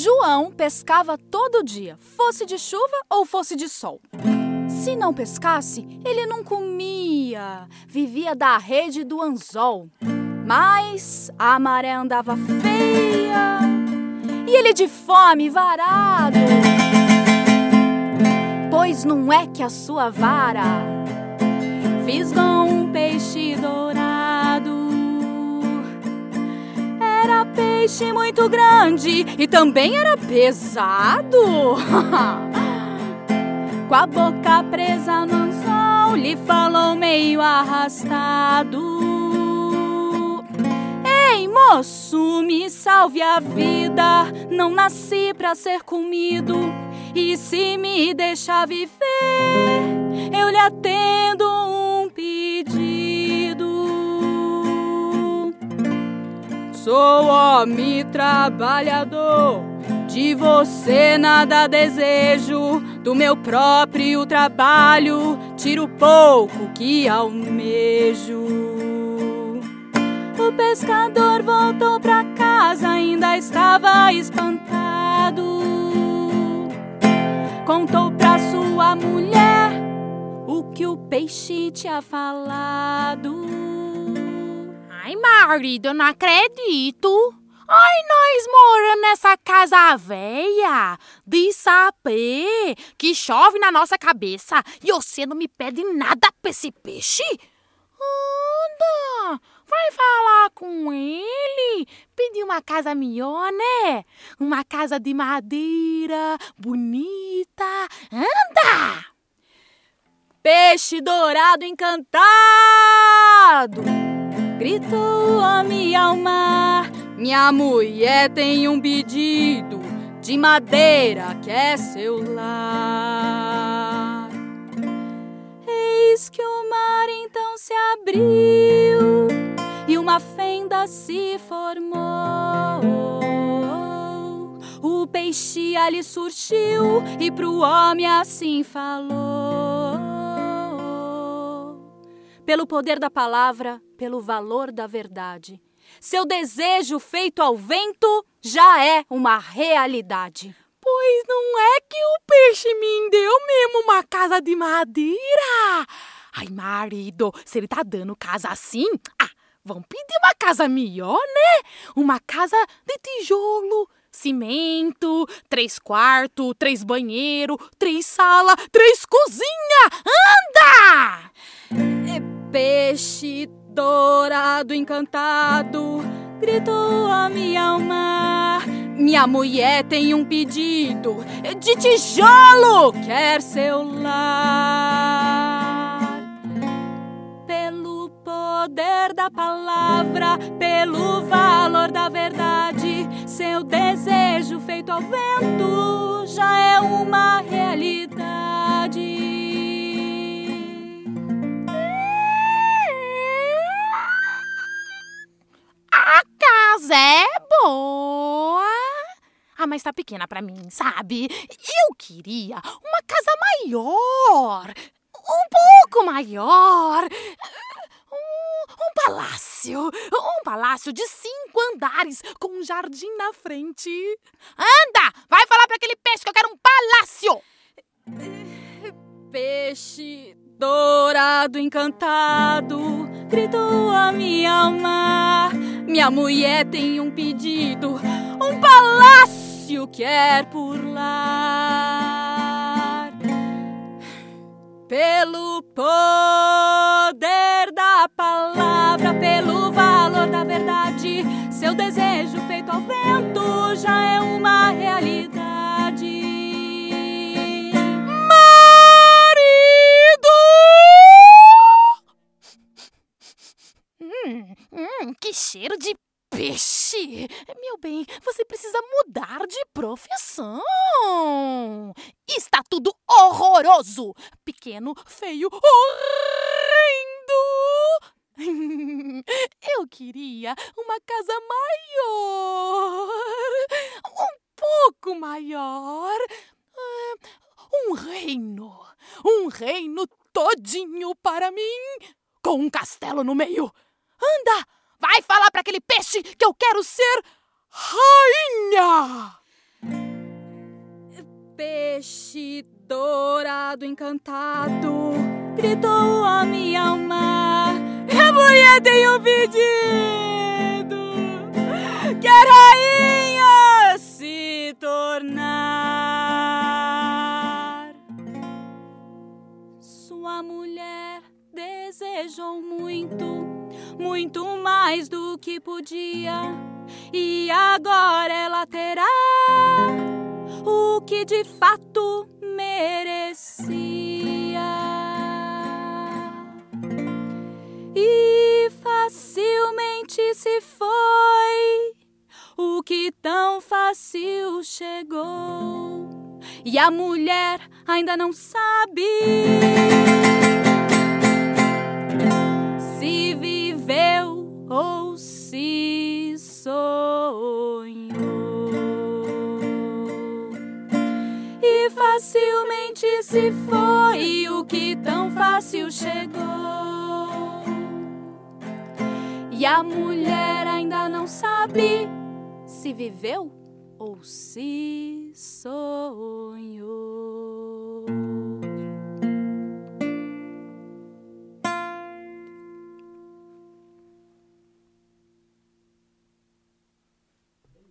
João pescava todo dia, fosse de chuva ou fosse de sol. Se não pescasse, ele não comia, vivia da rede do anzol. Mas a maré andava feia e ele de fome varado. Pois não é que a sua vara fisgou um peixe dourado. Era peixe muito grande e também era pesado. Com a boca presa no anzol, lhe falou meio arrastado. Ei, moço, me salve a vida. Não nasci pra ser comido. E se me deixar viver, eu lhe atendo Sou homem trabalhador, de você nada desejo. Do meu próprio trabalho, tiro pouco que almejo. O pescador voltou pra casa, ainda estava espantado. Contou pra sua mulher o que o peixe tinha falado. Ai, marido, eu não acredito. Ai, nós moramos nessa casa velha de sapê que chove na nossa cabeça e você não me pede nada pra esse peixe? Anda, vai falar com ele, pedir uma casa melhor, né? Uma casa de madeira, bonita. Anda! Peixe dourado encantado! Gritou a minha alma. Minha mulher tem um pedido de madeira que é seu lar. Eis que o mar então se abriu e uma fenda se formou. O peixe ali surgiu e pro homem assim falou. Pelo poder da palavra, pelo valor da verdade. Seu desejo feito ao vento já é uma realidade. Pois não é que o peixe me deu mesmo uma casa de madeira? Ai, marido, se ele tá dando casa assim, ah, vamos pedir uma casa melhor, né? Uma casa de tijolo, cimento, três quartos, três banheiro, três sala, três cozinha. Anda! Peixe dourado encantado, gritou a minha alma. Minha mulher tem um pedido de tijolo, quer seu lar. Pelo poder da palavra, pelo valor Ah, mas tá pequena pra mim, sabe? Eu queria uma casa maior. Um pouco maior. Um, palácio. Um palácio de cinco andares com um jardim na frente. Anda! Vai falar pra aquele peixe que eu quero um palácio! Peixe dourado encantado, gritou a minha alma. Minha mulher tem um pedido, um palácio quer por lá. Pelo poder da palavra, pelo valor da verdade, seu desejo feito ao vento já é uma realidade. Hum, hum, que cheiro de peixe! Meu bem, você precisa mudar de profissão. Está tudo horroroso! Pequeno, feio, horrendo! Eu queria uma casa maior, um pouco maior, um reino, um reino todinho para mim, com um castelo no meio. Anda! Vai falar para aquele peixe que eu quero ser rainha! peixe dourado encantado, gritou homem ao mar. A mulher tem um pedido, quer rainha mais do que podia, e agora ela terá o que de fato merecia. E facilmente se foi o que tão fácil chegou. E a mulher ainda não sabe se foi o que tão fácil chegou. E a mulher ainda não sabe se viveu ou se sonhou.